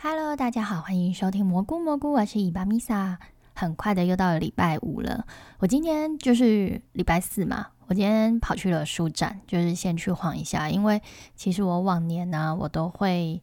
Hello，大家好，欢迎收听蘑菇蘑菇，我是伊巴米萨。很快的又到了礼拜五了，我今天就是礼拜四嘛，我今天跑去了书展，就是先去晃一下，因为其实我往年呢，我都会。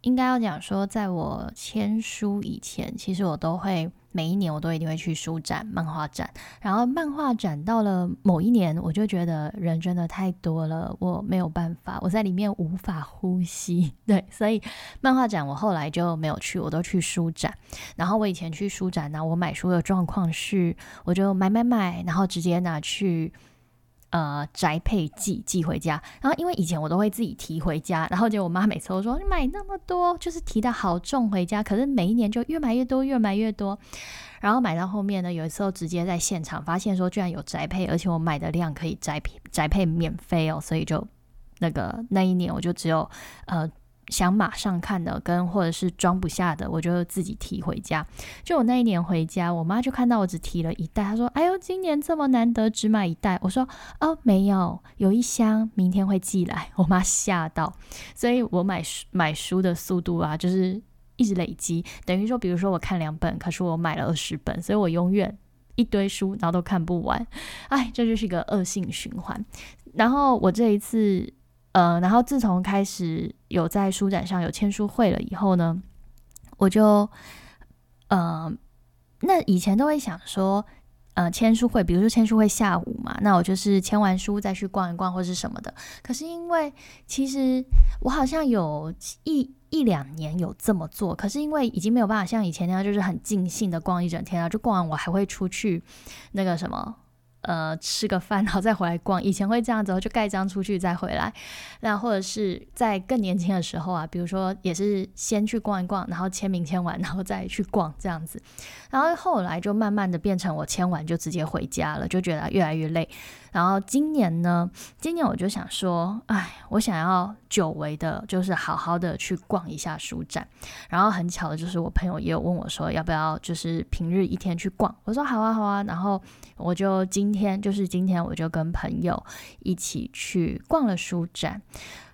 应该要讲说，在我签书以前，其实我都会每一年我都一定会去书展、漫画展。然后漫画展到了某一年，我就觉得人真的太多了，我没有办法，我在里面无法呼吸。对，所以漫画展我后来就没有去，我都去书展。然后我以前去书展呢，我买书的状况是，我就买买买，然后直接拿去。呃，宅配寄寄回家，然后因为以前我都会自己提回家，然后就我妈每次都说你买那么多，就是提的好重回家，可是每一年就越买越多，越买越多，然后买到后面呢，有时候直接在现场发现说居然有宅配，而且我买的量可以宅配宅配免费哦，所以就那个那一年我就只有呃。想马上看的，跟或者是装不下的，我就自己提回家。就我那一年回家，我妈就看到我只提了一袋，她说：“哎呦，今年这么难得，只买一袋。”我说：“哦，没有，有一箱，明天会寄来。”我妈吓到，所以我买书买书的速度啊，就是一直累积，等于说，比如说我看两本，可是我买了二十本，所以我永远一堆书，然后都看不完。哎，这就是一个恶性循环。然后我这一次。呃，然后自从开始有在书展上有签书会了以后呢，我就，呃，那以前都会想说，呃，签书会，比如说签书会下午嘛，那我就是签完书再去逛一逛或是什么的。可是因为其实我好像有一一两年有这么做，可是因为已经没有办法像以前那样，就是很尽兴的逛一整天了，就逛完我还会出去那个什么。呃，吃个饭，然后再回来逛。以前会这样子，就盖章出去再回来。那或者是在更年轻的时候啊，比如说也是先去逛一逛，然后签名签完，然后再去逛这样子。然后后来就慢慢的变成我签完就直接回家了，就觉得越来越累。然后今年呢，今年我就想说，哎，我想要久违的，就是好好的去逛一下书展。然后很巧的就是我朋友也有问我说，要不要就是平日一天去逛？我说好啊好啊。然后我就今今天就是今天我就跟朋友一起去逛了书展。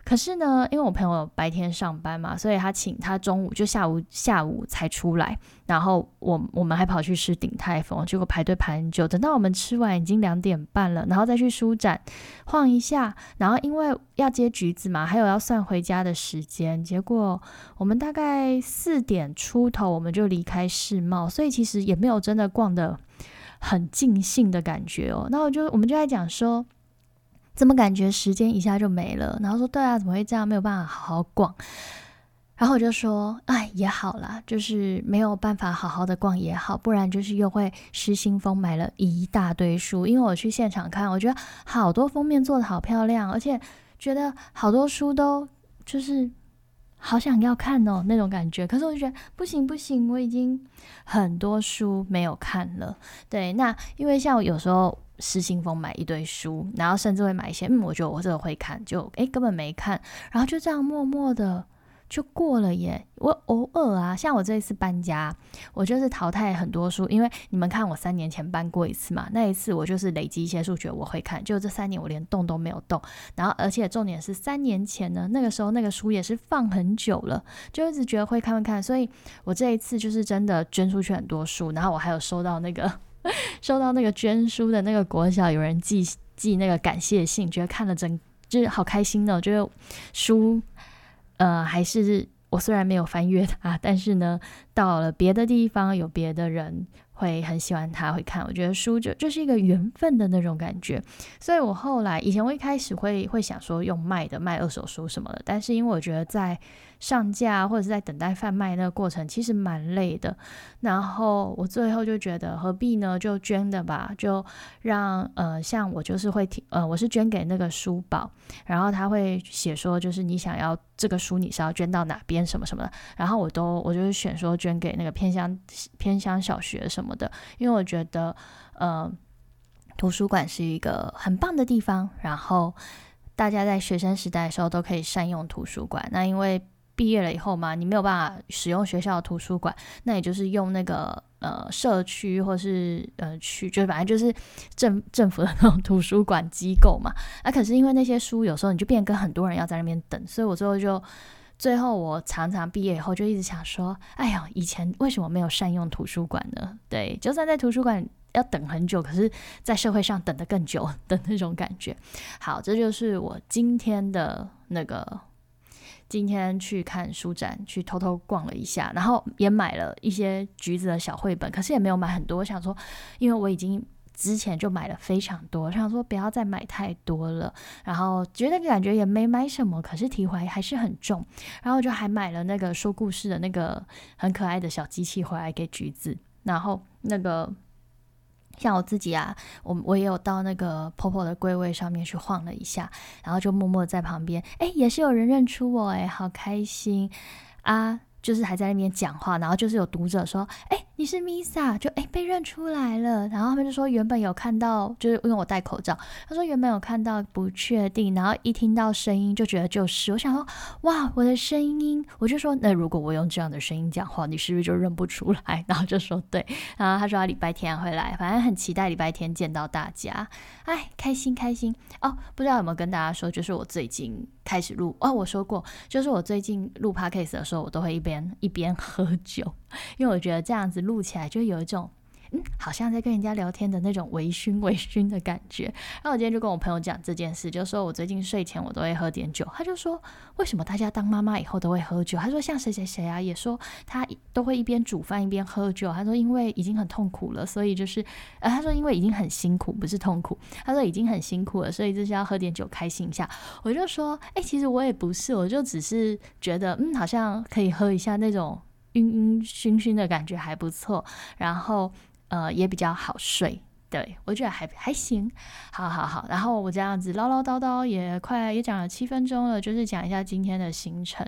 可是呢，因为我朋友白天上班嘛，所以他请他中午就下午下午才出来，然后我我们还跑去吃鼎泰丰，结果排队排很久，等到我们吃完已经两点半了，然后再去书展晃一下，然后因为要接橘子嘛，还有要算回家的时间，结果我们大概四点出头我们就离开世贸，所以其实也没有真的逛的很尽兴的感觉哦。那我就我们就在讲说。怎么感觉时间一下就没了？然后说对啊，怎么会这样？没有办法好好逛。然后我就说，哎，也好啦，就是没有办法好好的逛也好，不然就是又会失心疯买了一大堆书。因为我去现场看，我觉得好多封面做的好漂亮，而且觉得好多书都就是好想要看哦那种感觉。可是我就觉得不行不行，我已经很多书没有看了。对，那因为像有时候。失心疯买一堆书，然后甚至会买一些，嗯，我觉得我这个会看，就诶根本没看，然后就这样默默的就过了耶。我偶尔啊，像我这一次搬家，我就是淘汰很多书，因为你们看我三年前搬过一次嘛，那一次我就是累积一些数学我会看，就这三年我连动都没有动，然后而且重点是三年前呢，那个时候那个书也是放很久了，就一直觉得会看会看，所以我这一次就是真的捐出去很多书，然后我还有收到那个。收到那个捐书的那个国小有人寄寄那个感谢信，觉得看了真就是好开心呢。觉得书呃还是我虽然没有翻阅它，但是呢到了别的地方有别的人会很喜欢它会看。我觉得书就就是一个缘分的那种感觉。所以我后来以前我一开始会会想说用卖的卖二手书什么的，但是因为我觉得在上架或者是在等待贩卖那个过程，其实蛮累的。然后我最后就觉得何必呢？就捐的吧，就让呃，像我就是会提呃，我是捐给那个书宝，然后他会写说，就是你想要这个书，你是要捐到哪边什么什么的。然后我都我就是选说捐给那个偏乡偏乡小学什么的，因为我觉得呃，图书馆是一个很棒的地方。然后大家在学生时代的时候都可以善用图书馆。那因为毕业了以后嘛，你没有办法使用学校的图书馆，那也就是用那个呃社区或是呃区，就是反正就是政政府的那种图书馆机构嘛。啊，可是因为那些书有时候你就变跟很多人要在那边等，所以我最后就最后我常常毕业以后就一直想说，哎呀，以前为什么没有善用图书馆呢？对，就算在图书馆要等很久，可是在社会上等得更久的那种感觉。好，这就是我今天的那个。今天去看书展，去偷偷逛了一下，然后也买了一些橘子的小绘本，可是也没有买很多。我想说，因为我已经之前就买了非常多，想说不要再买太多了。然后觉得感觉也没买什么，可是提回还是很重。然后就还买了那个说故事的那个很可爱的小机器回来给橘子，然后那个。像我自己啊，我我也有到那个婆婆的柜位上面去晃了一下，然后就默默在旁边，哎，也是有人认出我，哎，好开心啊！就是还在那边讲话，然后就是有读者说：“哎，你是 Misa，就哎被认出来了。”然后他们就说原本有看到，就是因为我戴口罩，他说原本有看到不确定，然后一听到声音就觉得就是。我想说哇，我的声音，我就说那如果我用这样的声音讲话，你是不是就认不出来？然后就说对，然后他说他礼拜天会来，反正很期待礼拜天见到大家，哎，开心开心哦！不知道有没有跟大家说，就是我最近开始录哦，我说过，就是我最近录 podcast 的时候，我都会一边。一边喝酒，因为我觉得这样子录起来就有一种。嗯，好像在跟人家聊天的那种微醺、微醺的感觉。然后我今天就跟我朋友讲这件事，就说我最近睡前我都会喝点酒。他就说，为什么大家当妈妈以后都会喝酒？他说像谁谁谁啊，也说他都会一边煮饭一边喝酒。他说因为已经很痛苦了，所以就是呃，他说因为已经很辛苦，不是痛苦。他说已经很辛苦了，所以就是要喝点酒开心一下。我就说，哎，其实我也不是，我就只是觉得，嗯，好像可以喝一下那种晕晕醺醺的感觉还不错。然后。呃，也比较好睡，对我觉得还还行，好好好。然后我这样子唠唠叨叨也快也讲了七分钟了，就是讲一下今天的行程。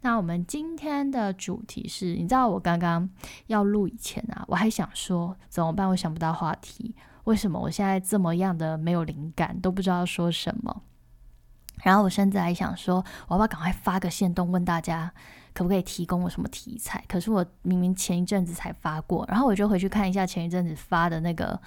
那我们今天的主题是，你知道我刚刚要录以前啊，我还想说怎么办？我想不到话题，为什么我现在这么样的没有灵感，都不知道说什么？然后我甚至还想说，我要不要赶快发个线动问大家。可不可以提供我什么题材？可是我明明前一阵子才发过，然后我就回去看一下前一阵子发的那个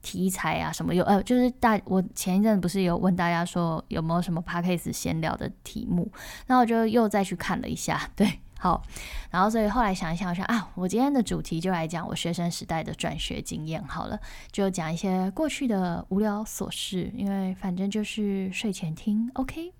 题材啊，什么有呃，就是大我前一阵不是有问大家说有没有什么 p a c k a s 闲聊的题目，然后我就又再去看了一下，对，好，然后所以后来想一想，我想啊，我今天的主题就来讲我学生时代的转学经验好了，就讲一些过去的无聊琐事，因为反正就是睡前听，OK，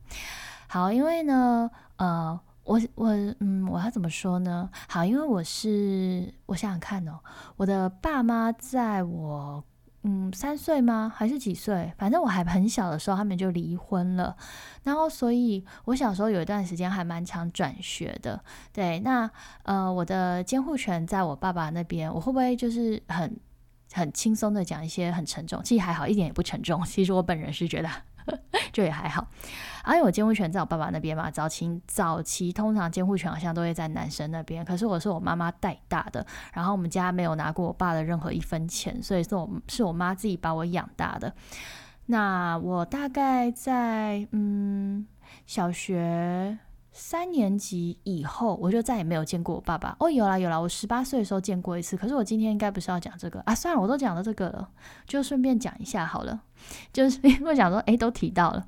好，因为呢，呃。我我嗯，我要怎么说呢？好，因为我是我想想看哦，我的爸妈在我嗯三岁吗？还是几岁？反正我还很小的时候，他们就离婚了。然后，所以我小时候有一段时间还蛮常转学的。对，那呃，我的监护权在我爸爸那边，我会不会就是很很轻松的讲一些很沉重？其实还好，一点也不沉重。其实我本人是觉得。就也还好，因为我监护权在我爸爸那边嘛。早期早期通常监护权好像都会在男生那边，可是我是我妈妈带大的，然后我们家没有拿过我爸的任何一分钱，所以是我是我妈自己把我养大的。那我大概在嗯小学。三年级以后，我就再也没有见过我爸爸。哦，有啦有啦，我十八岁的时候见过一次。可是我今天应该不是要讲这个啊，算了，我都讲到这个了，就顺便讲一下好了。就是因为讲说，哎，都提到了，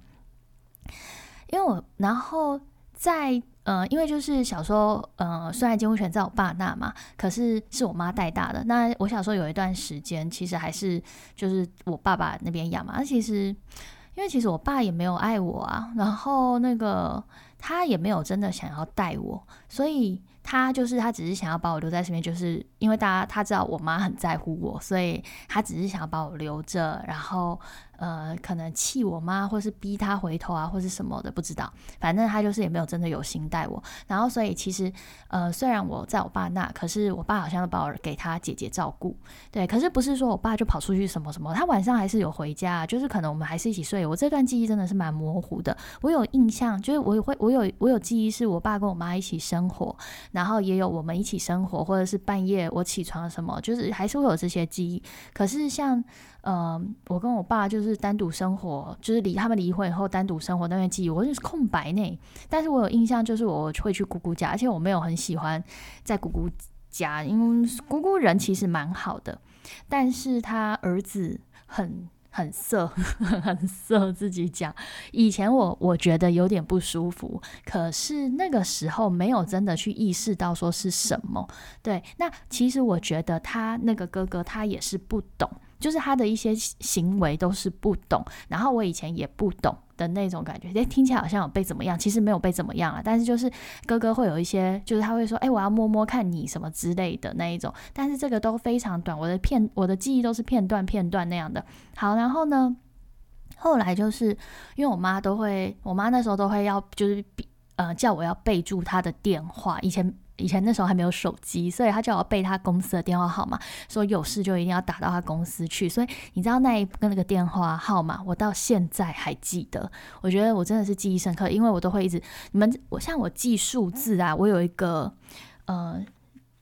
因为我然后在呃，因为就是小时候，呃，虽然监护权在我爸那嘛，可是是我妈带大的。那我小时候有一段时间，其实还是就是我爸爸那边养嘛。那其实因为其实我爸也没有爱我啊，然后那个。他也没有真的想要带我，所以他就是他只是想要把我留在身边，就是因为大家他知道我妈很在乎我，所以他只是想要把我留着，然后。呃，可能气我妈，或是逼她回头啊，或是什么的，不知道。反正他就是也没有真的有心带我。然后，所以其实，呃，虽然我在我爸那，可是我爸好像都把我给他姐姐照顾。对，可是不是说我爸就跑出去什么什么，他晚上还是有回家，就是可能我们还是一起睡。我这段记忆真的是蛮模糊的。我有印象，就是我会，我有，我有记忆是我爸跟我妈一起生活，然后也有我们一起生活，或者是半夜我起床什么，就是还是会有这些记忆。可是像。嗯，我跟我爸就是单独生活，就是离他们离婚以后单独生活那段记忆，我就是空白呢。但是我有印象，就是我会去姑姑家，而且我没有很喜欢在姑姑家，因为姑姑人其实蛮好的，但是他儿子很很色，很色，自己讲。以前我我觉得有点不舒服，可是那个时候没有真的去意识到说是什么。对，那其实我觉得他那个哥哥他也是不懂。就是他的一些行为都是不懂，然后我以前也不懂的那种感觉，诶，听起来好像有被怎么样，其实没有被怎么样了，但是就是哥哥会有一些，就是他会说，哎，我要摸摸看你什么之类的那一种，但是这个都非常短，我的片我的记忆都是片段片段那样的。好，然后呢，后来就是因为我妈都会，我妈那时候都会要就是呃叫我要备注他的电话，以前。以前那时候还没有手机，所以他叫我背他公司的电话号码，说有事就一定要打到他公司去。所以你知道那一个那个电话号码，我到现在还记得。我觉得我真的是记忆深刻，因为我都会一直你们我像我记数字啊，我有一个呃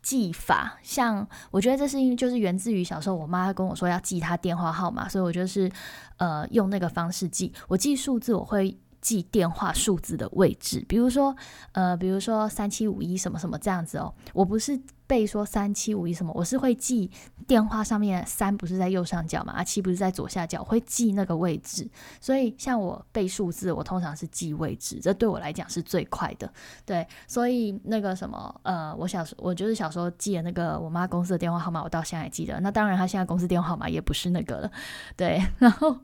记法，像我觉得这是因为就是源自于小时候我妈跟我说要记他电话号码，所以我就是呃用那个方式记。我记数字我会。记电话数字的位置，比如说，呃，比如说三七五一什么什么这样子哦。我不是背说三七五一什么，我是会记电话上面三不是在右上角嘛，啊七不是在左下角，会记那个位置。所以像我背数字，我通常是记位置，这对我来讲是最快的。对，所以那个什么，呃，我小时我就是小时候记的那个我妈公司的电话号码，我到现在还记得。那当然，她现在公司电话号码也不是那个了。对，然后。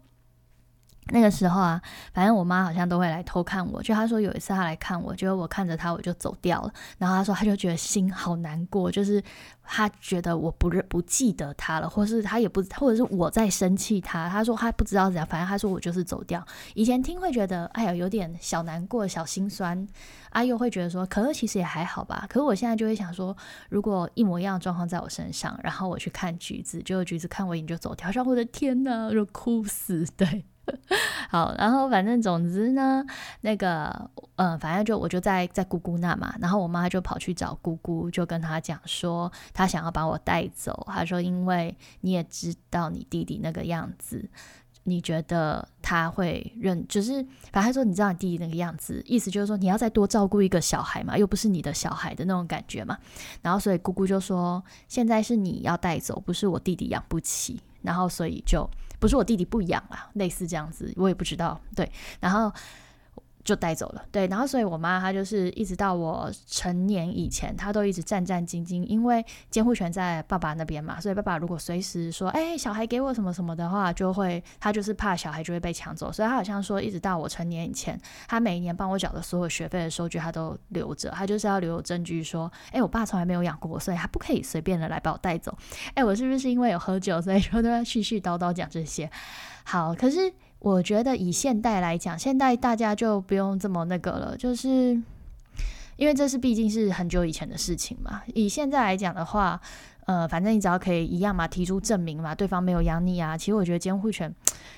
那个时候啊，反正我妈好像都会来偷看我。就她说有一次她来看我，结果我看着她我就走掉了。然后她说她就觉得心好难过，就是她觉得我不认不记得她了，或是她也不，或者是我在生气她。她说她不知道怎样，反正她说我就是走掉。以前听会觉得哎呀有点小难过、小心酸，阿又会觉得说，可是其实也还好吧。可是我现在就会想说，如果一模一样的状况在我身上，然后我去看橘子，结果橘子看我一眼就走掉，说我的天呐，就哭死，对。好，然后反正总之呢，那个，嗯，反正就我就在在姑姑那嘛，然后我妈就跑去找姑姑，就跟她讲说，她想要把我带走。她说，因为你也知道你弟弟那个样子，你觉得他会认，就是反正她说，你知道你弟弟那个样子，意思就是说你要再多照顾一个小孩嘛，又不是你的小孩的那种感觉嘛。然后所以姑姑就说，现在是你要带走，不是我弟弟养不起。然后所以就。不是我弟弟不养啊，类似这样子，我也不知道。对，然后。就带走了，对，然后所以我妈她就是一直到我成年以前，她都一直战战兢兢，因为监护权在爸爸那边嘛，所以爸爸如果随时说，哎，小孩给我什么什么的话，就会他就是怕小孩就会被抢走，所以他好像说一直到我成年以前，他每一年帮我缴的所有学费的收据他都留着，他就是要留有证据说，哎，我爸从来没有养过我，所以他不可以随便的来把我带走。哎，我是不是因为有喝酒，所以说都要絮絮叨叨讲这些？好，可是。我觉得以现代来讲，现代大家就不用这么那个了，就是因为这是毕竟是很久以前的事情嘛。以现在来讲的话，呃，反正你只要可以一样嘛，提出证明嘛，对方没有养你啊。其实我觉得监护权，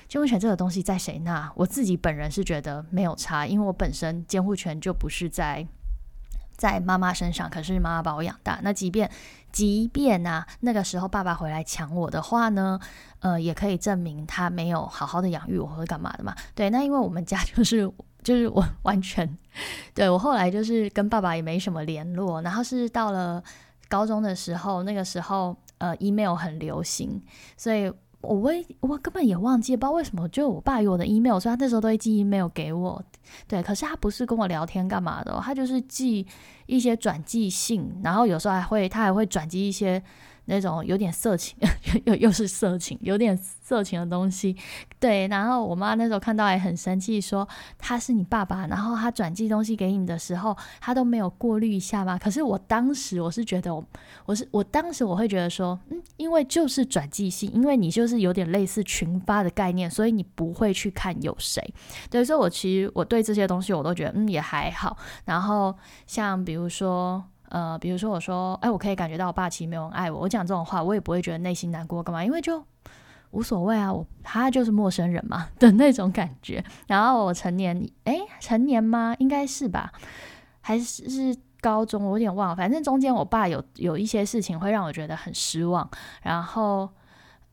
监护权这个东西在谁那？我自己本人是觉得没有差，因为我本身监护权就不是在。在妈妈身上，可是妈妈把我养大。那即便即便啊，那个时候爸爸回来抢我的话呢，呃，也可以证明他没有好好的养育我或者干嘛的嘛。对，那因为我们家就是 就是我完全对我后来就是跟爸爸也没什么联络。然后是到了高中的时候，那个时候呃，email 很流行，所以。我为我根本也忘记，不知道为什么，就我爸有我的 email，所以他那时候都会寄 email 给我。对，可是他不是跟我聊天干嘛的，他就是寄一些转寄信，然后有时候还会他还会转寄一些。那种有点色情，又又是色情，有点色情的东西，对。然后我妈那时候看到也很生气，说他是你爸爸，然后他转寄东西给你的时候，他都没有过滤一下吗？可是我当时我是觉得，我我是我当时我会觉得说，嗯，因为就是转寄信，因为你就是有点类似群发的概念，所以你不会去看有谁。对，所以我其实我对这些东西我都觉得，嗯，也还好。然后像比如说。呃，比如说我说，哎，我可以感觉到我爸其实没有人爱我。我讲这种话，我也不会觉得内心难过，干嘛？因为就无所谓啊，我他就是陌生人嘛的那种感觉。然后我成年，哎，成年吗？应该是吧？还是是高中？我有点忘了。反正中间我爸有有一些事情会让我觉得很失望。然后。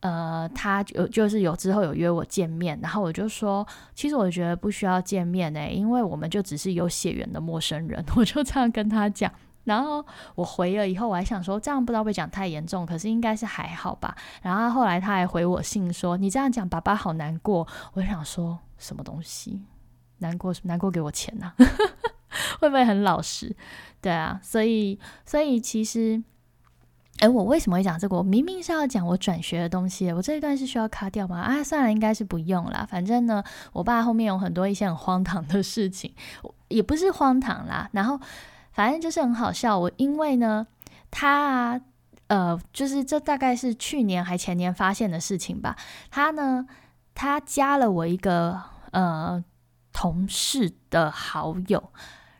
呃，他有就是有之后有约我见面，然后我就说，其实我觉得不需要见面呢，因为我们就只是有血缘的陌生人，我就这样跟他讲。然后我回了以后，我还想说这样不知道会讲太严重，可是应该是还好吧。然后后来他还回我信说你这样讲爸爸好难过。我想说什么东西难过？难过给我钱呐？会不会很老实？对啊，所以所以其实。哎，我为什么会讲这个？我明明是要讲我转学的东西，我这一段是需要卡掉吗？啊，算了，应该是不用啦。反正呢，我爸后面有很多一些很荒唐的事情，也不是荒唐啦。然后反正就是很好笑。我因为呢，他呃，就是这大概是去年还前年发现的事情吧。他呢，他加了我一个呃同事的好友。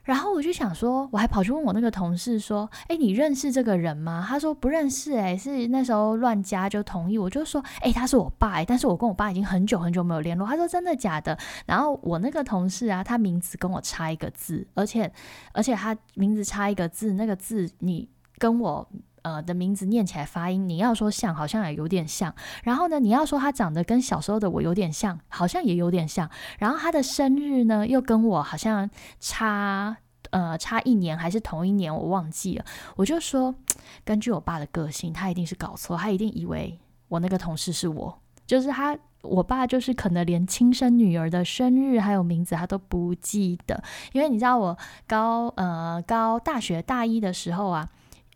然后我就想说，我还跑去问我那个同事说：“哎，你认识这个人吗？”他说不认识，哎，是那时候乱加就同意。我就说：“哎，他是我爸，哎，但是我跟我爸已经很久很久没有联络。”他说：“真的假的？”然后我那个同事啊，他名字跟我差一个字，而且而且他名字差一个字，那个字你跟我。呃的名字念起来发音，你要说像，好像也有点像。然后呢，你要说他长得跟小时候的我有点像，好像也有点像。然后他的生日呢，又跟我好像差呃差一年，还是同一年，我忘记了。我就说，根据我爸的个性，他一定是搞错，他一定以为我那个同事是我，就是他。我爸就是可能连亲生女儿的生日还有名字他都不记得，因为你知道我高呃高大学大一的时候啊。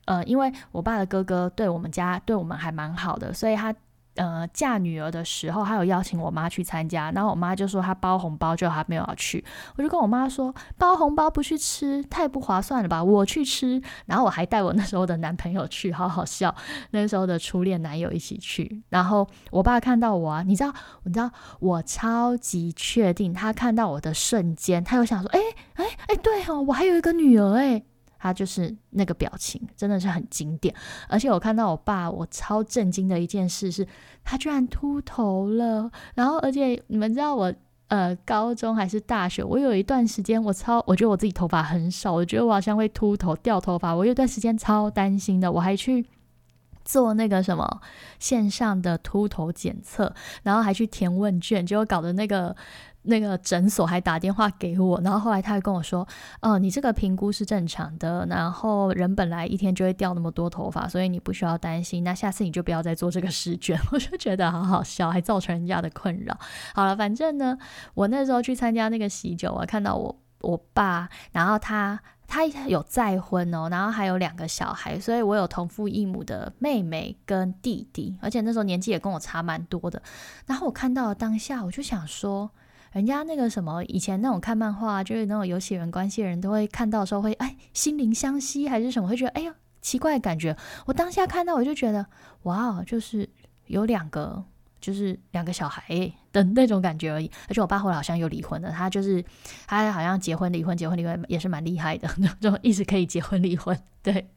呃，因为我爸的哥哥对我们家对我们还蛮好的，所以他呃嫁女儿的时候，他有邀请我妈去参加，然后我妈就说她包红包，就还没有要去。我就跟我妈说，包红包不去吃，太不划算了吧？我去吃，然后我还带我那时候的男朋友去，好好笑。那时候的初恋男友一起去，然后我爸看到我啊，你知道，你知道，我超级确定，他看到我的瞬间，他又想说，哎哎哎，对哦，我还有一个女儿哎。他就是那个表情，真的是很经典。而且我看到我爸，我超震惊的一件事是，他居然秃头了。然后，而且你们知道我，呃，高中还是大学，我有一段时间，我超，我觉得我自己头发很少，我觉得我好像会秃头掉头发。我有段时间超担心的，我还去做那个什么线上的秃头检测，然后还去填问卷，结果搞得那个。那个诊所还打电话给我，然后后来他还跟我说：“哦，你这个评估是正常的，然后人本来一天就会掉那么多头发，所以你不需要担心。那下次你就不要再做这个试卷。”我就觉得好好笑，还造成人家的困扰。好了，反正呢，我那时候去参加那个喜酒啊，看到我我爸，然后他他有再婚哦，然后还有两个小孩，所以我有同父异母的妹妹跟弟弟，而且那时候年纪也跟我差蛮多的。然后我看到当下，我就想说。人家那个什么，以前那种看漫画，就是那种有血缘关系的人都会看到的时候，会哎心灵相惜还是什么，会觉得哎呀奇怪的感觉。我当下看到我就觉得哇，就是有两个，就是两个小孩的那种感觉而已。而且我爸后来好像又离婚了，他就是他好像结婚离婚结婚离婚也是蛮厉害的，那种一直可以结婚离婚。对，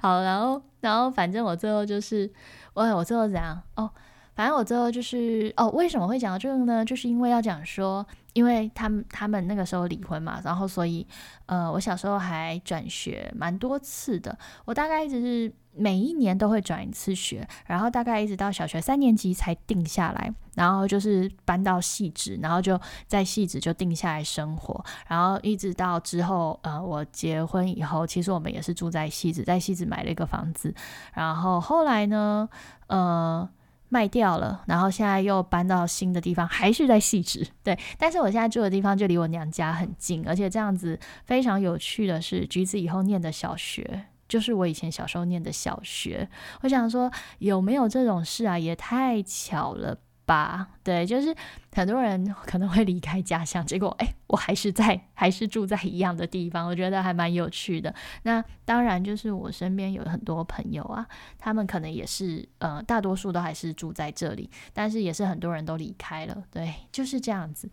好，然后然后反正我最后就是我我最后怎样哦。反正我最后就是哦，为什么会讲到这个呢？就是因为要讲说，因为他们他们那个时候离婚嘛，然后所以呃，我小时候还转学蛮多次的，我大概一直是每一年都会转一次学，然后大概一直到小学三年级才定下来，然后就是搬到细致，然后就在细致就定下来生活，然后一直到之后呃，我结婚以后，其实我们也是住在细致，在细致买了一个房子，然后后来呢，呃。卖掉了，然后现在又搬到新的地方，还是在细致 对。但是我现在住的地方就离我娘家很近，而且这样子非常有趣的是，橘子以后念的小学就是我以前小时候念的小学。我想说，有没有这种事啊？也太巧了。吧，对，就是很多人可能会离开家乡，结果哎，我还是在，还是住在一样的地方，我觉得还蛮有趣的。那当然，就是我身边有很多朋友啊，他们可能也是，呃，大多数都还是住在这里，但是也是很多人都离开了，对，就是这样子。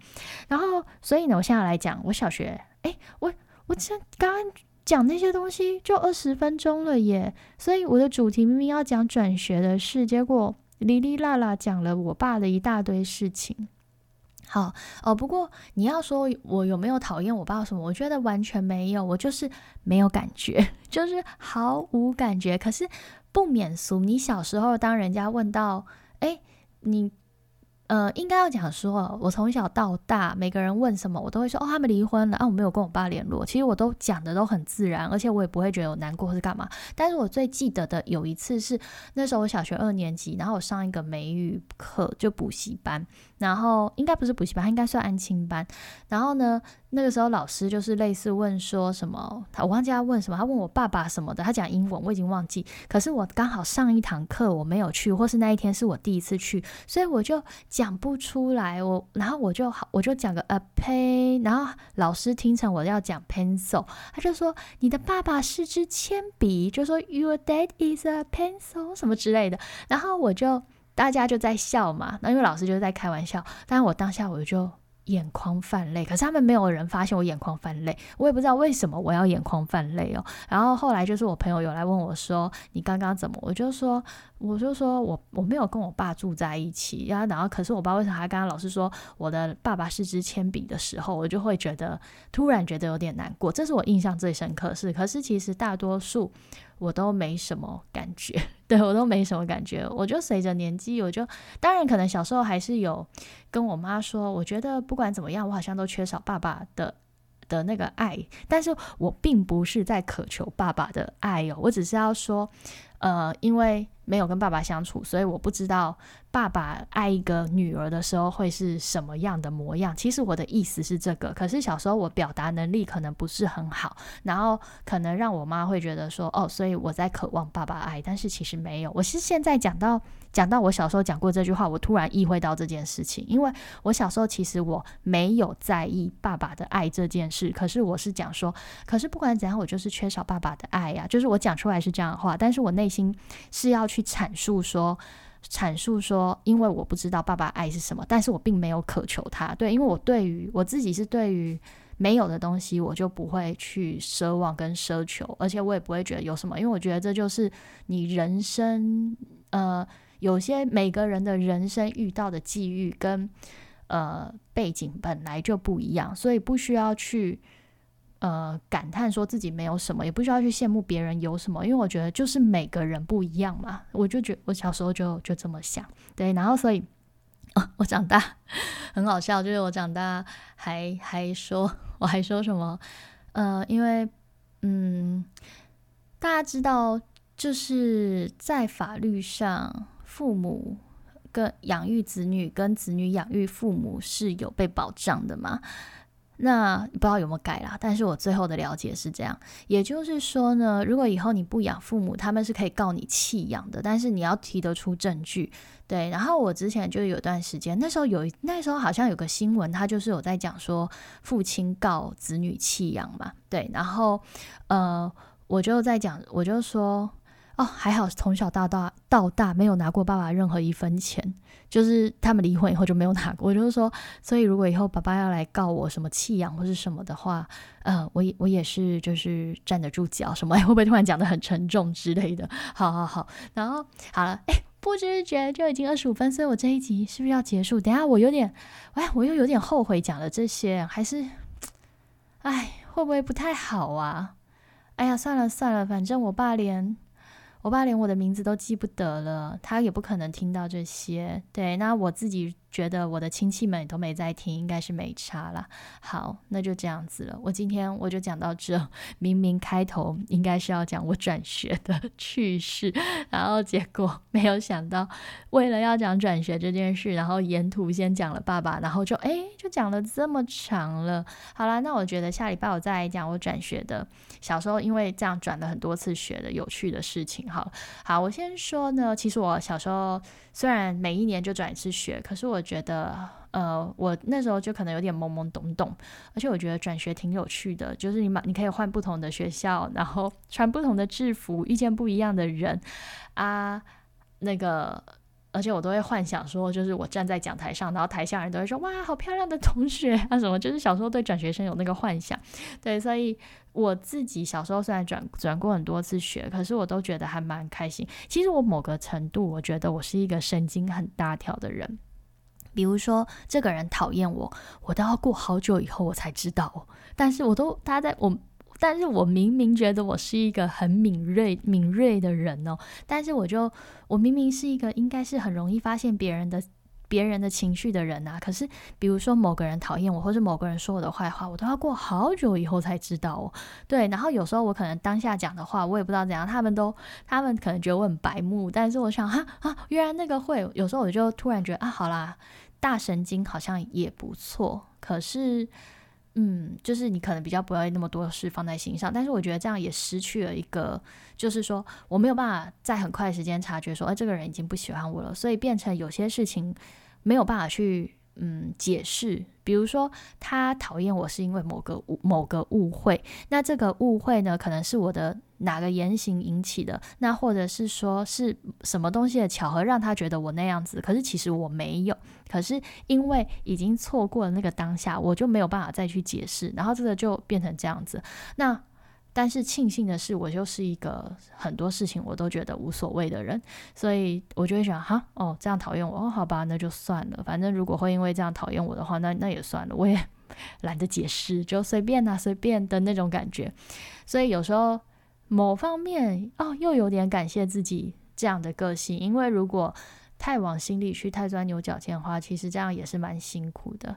然后，所以呢，我现在来讲，我小学，哎，我我这刚刚讲那些东西就二十分钟了耶，所以我的主题明明要讲转学的事，结果。哩哩啦啦讲了我爸的一大堆事情，好哦。不过你要说我有没有讨厌我爸什么？我觉得完全没有，我就是没有感觉，就是毫无感觉。可是不免俗，你小时候当人家问到，哎，你呃，应该要讲说，我从小到大，每个人问什么，我都会说哦，他们离婚了啊，我没有跟我爸联络。其实我都讲的都很自然，而且我也不会觉得有难过或是干嘛。但是我最记得的有一次是那时候我小学二年级，然后我上一个美语课，就补习班，然后应该不是补习班，应该算安亲班。然后呢，那个时候老师就是类似问说什么，他我忘记他问什么，他问我爸爸什么的，他讲英文，我已经忘记。可是我刚好上一堂课我没有去，或是那一天是我第一次去，所以我就。讲不出来，我然后我就好，我就讲个 a pen，然后老师听成我要讲 pencil，他就说你的爸爸是支铅笔，就说 your dad is a pencil 什么之类的，然后我就大家就在笑嘛，那因为老师就在开玩笑，但我当下我就。眼眶泛泪，可是他们没有人发现我眼眶泛泪，我也不知道为什么我要眼眶泛泪哦。然后后来就是我朋友有来问我说：“你刚刚怎么？”我就说：“我就说我我没有跟我爸住在一起。”然后然后可是我爸为什么还刚刚老是说我的爸爸是支铅笔的时候，我就会觉得突然觉得有点难过。这是我印象最深刻是，可是其实大多数。我都没什么感觉，对我都没什么感觉。我就随着年纪，我就当然可能小时候还是有跟我妈说，我觉得不管怎么样，我好像都缺少爸爸的的那个爱。但是我并不是在渴求爸爸的爱哦，我只是要说，呃，因为没有跟爸爸相处，所以我不知道。爸爸爱一个女儿的时候会是什么样的模样？其实我的意思是这个，可是小时候我表达能力可能不是很好，然后可能让我妈会觉得说，哦，所以我在渴望爸爸爱，但是其实没有。我是现在讲到讲到我小时候讲过这句话，我突然意会到这件事情，因为我小时候其实我没有在意爸爸的爱这件事，可是我是讲说，可是不管怎样，我就是缺少爸爸的爱呀，就是我讲出来是这样的话，但是我内心是要去去阐述说。阐述说，因为我不知道爸爸爱是什么，但是我并没有渴求他。对，因为我对于我自己是对于没有的东西，我就不会去奢望跟奢求，而且我也不会觉得有什么，因为我觉得这就是你人生，呃，有些每个人的人生遇到的际遇跟呃背景本来就不一样，所以不需要去。呃，感叹说自己没有什么，也不需要去羡慕别人有什么，因为我觉得就是每个人不一样嘛。我就觉我小时候就就这么想，对，然后所以，我长大 很好笑，就是我长大还还说，我还说什么？呃，因为嗯，大家知道，就是在法律上，父母跟养育子女跟子女养育父母是有被保障的嘛。那不知道有没有改啦，但是我最后的了解是这样，也就是说呢，如果以后你不养父母，他们是可以告你弃养的，但是你要提得出证据。对，然后我之前就有段时间，那时候有那时候好像有个新闻，他就是有在讲说父亲告子女弃养嘛，对，然后呃，我就在讲，我就说。哦，还好，从小到大到大没有拿过爸爸任何一分钱，就是他们离婚以后就没有拿过。我就是说，所以如果以后爸爸要来告我什么弃养或是什么的话，呃，我也我也是就是站得住脚，什么 会不会突然讲的很沉重之类的？好好好，然后好了，哎，不知不觉就已经二十五分，所以我这一集是不是要结束？等下我有点，哎，我又有点后悔讲了这些，还是，哎，会不会不太好啊？哎呀，算了算了，反正我爸连。我爸连我的名字都记不得了，他也不可能听到这些。对，那我自己。觉得我的亲戚们都没在听，应该是没差了。好，那就这样子了。我今天我就讲到这。明明开头应该是要讲我转学的趣事，然后结果没有想到，为了要讲转学这件事，然后沿途先讲了爸爸，然后就哎，就讲了这么长了。好了，那我觉得下礼拜我再来讲我转学的小时候，因为这样转了很多次学的有趣的事情。好，好，我先说呢，其实我小时候。虽然每一年就转一次学，可是我觉得，呃，我那时候就可能有点懵懵懂懂，而且我觉得转学挺有趣的，就是你嘛，你可以换不同的学校，然后穿不同的制服，遇见不一样的人啊，那个。而且我都会幻想说，就是我站在讲台上，然后台下人都会说：“哇，好漂亮的同学啊！”什么？就是小时候对转学生有那个幻想。对，所以我自己小时候虽然转转过很多次学，可是我都觉得还蛮开心。其实我某个程度，我觉得我是一个神经很大条的人。比如说，这个人讨厌我，我都要过好久以后我才知道。但是我都他在我。但是我明明觉得我是一个很敏锐、敏锐的人哦，但是我就我明明是一个应该是很容易发现别人的别人的情绪的人啊。可是，比如说某个人讨厌我，或是某个人说我的坏话，我都要过好久以后才知道哦。对，然后有时候我可能当下讲的话，我也不知道怎样，他们都他们可能觉得我很白目，但是我想哈啊，原来那个会有时候我就突然觉得啊，好啦，大神经好像也不错。可是。嗯，就是你可能比较不会那么多事放在心上，但是我觉得这样也失去了一个，就是说我没有办法在很快时间察觉说，哎，这个人已经不喜欢我了，所以变成有些事情没有办法去。嗯，解释，比如说他讨厌我是因为某个误某个误会，那这个误会呢，可能是我的哪个言行引起的，那或者是说是什么东西的巧合让他觉得我那样子，可是其实我没有，可是因为已经错过了那个当下，我就没有办法再去解释，然后这个就变成这样子，那。但是庆幸的是，我就是一个很多事情我都觉得无所谓的人，所以我就会想，哈，哦，这样讨厌我，哦，好吧，那就算了。反正如果会因为这样讨厌我的话，那那也算了，我也懒得解释，就随便啊，随便的那种感觉。所以有时候某方面哦，又有点感谢自己这样的个性，因为如果太往心里去，太钻牛角尖的话，其实这样也是蛮辛苦的。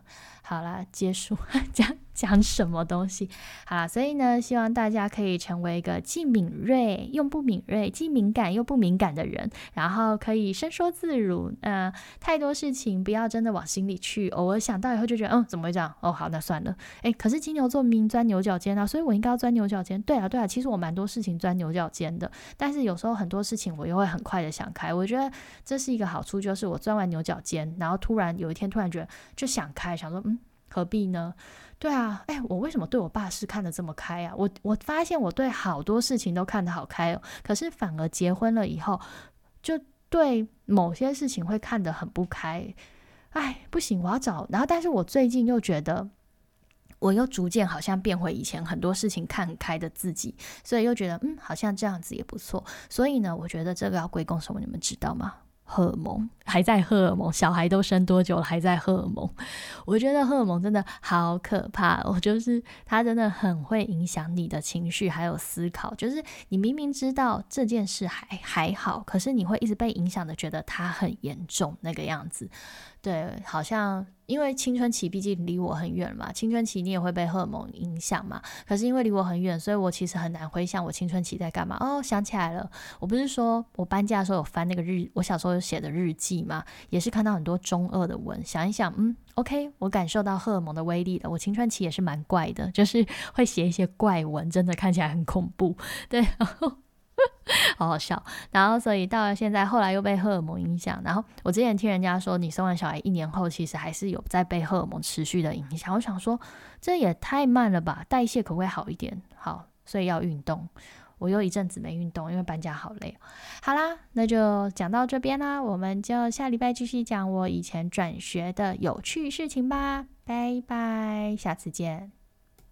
好啦，结束 讲讲什么东西？好啦，所以呢，希望大家可以成为一个既敏锐又不敏锐，既敏感又不敏感的人，然后可以伸缩自如。呃，太多事情不要真的往心里去，偶尔想到以后就觉得，嗯，怎么会这样？哦，好，那算了。诶，可是金牛座明明钻牛角尖啊，所以我应该要钻牛角尖。对啊，对啊，其实我蛮多事情钻牛角尖的，但是有时候很多事情我又会很快的想开。我觉得这是一个好处，就是我钻完牛角尖，然后突然有一天突然觉得就想开，想说，嗯。何必呢？对啊，哎，我为什么对我爸是看得这么开啊？我我发现我对好多事情都看得好开哦，可是反而结婚了以后，就对某些事情会看得很不开。哎，不行，我要找。然后，但是我最近又觉得，我又逐渐好像变回以前很多事情看开的自己，所以又觉得，嗯，好像这样子也不错。所以呢，我觉得这个要归功什么？你们知道吗？荷尔蒙还在荷尔蒙，小孩都生多久了还在荷尔蒙？我觉得荷尔蒙真的好可怕，我就是它真的很会影响你的情绪还有思考。就是你明明知道这件事还还好，可是你会一直被影响的，觉得它很严重那个样子。对，好像。因为青春期毕竟离我很远嘛，青春期你也会被荷尔蒙影响嘛。可是因为离我很远，所以我其实很难回想我青春期在干嘛。哦，想起来了，我不是说我搬家的时候有翻那个日，我小时候写的日记嘛，也是看到很多中二的文。想一想，嗯，OK，我感受到荷尔蒙的威力了。我青春期也是蛮怪的，就是会写一些怪文，真的看起来很恐怖。对。然后 好好笑，然后所以到了现在，后来又被荷尔蒙影响。然后我之前听人家说，你生完小孩一年后，其实还是有在被荷尔蒙持续的影响。我想说，这也太慢了吧，代谢可不可以好一点？好，所以要运动。我又一阵子没运动，因为搬家好累。好啦，那就讲到这边啦，我们就下礼拜继续讲我以前转学的有趣事情吧。拜拜，下次见。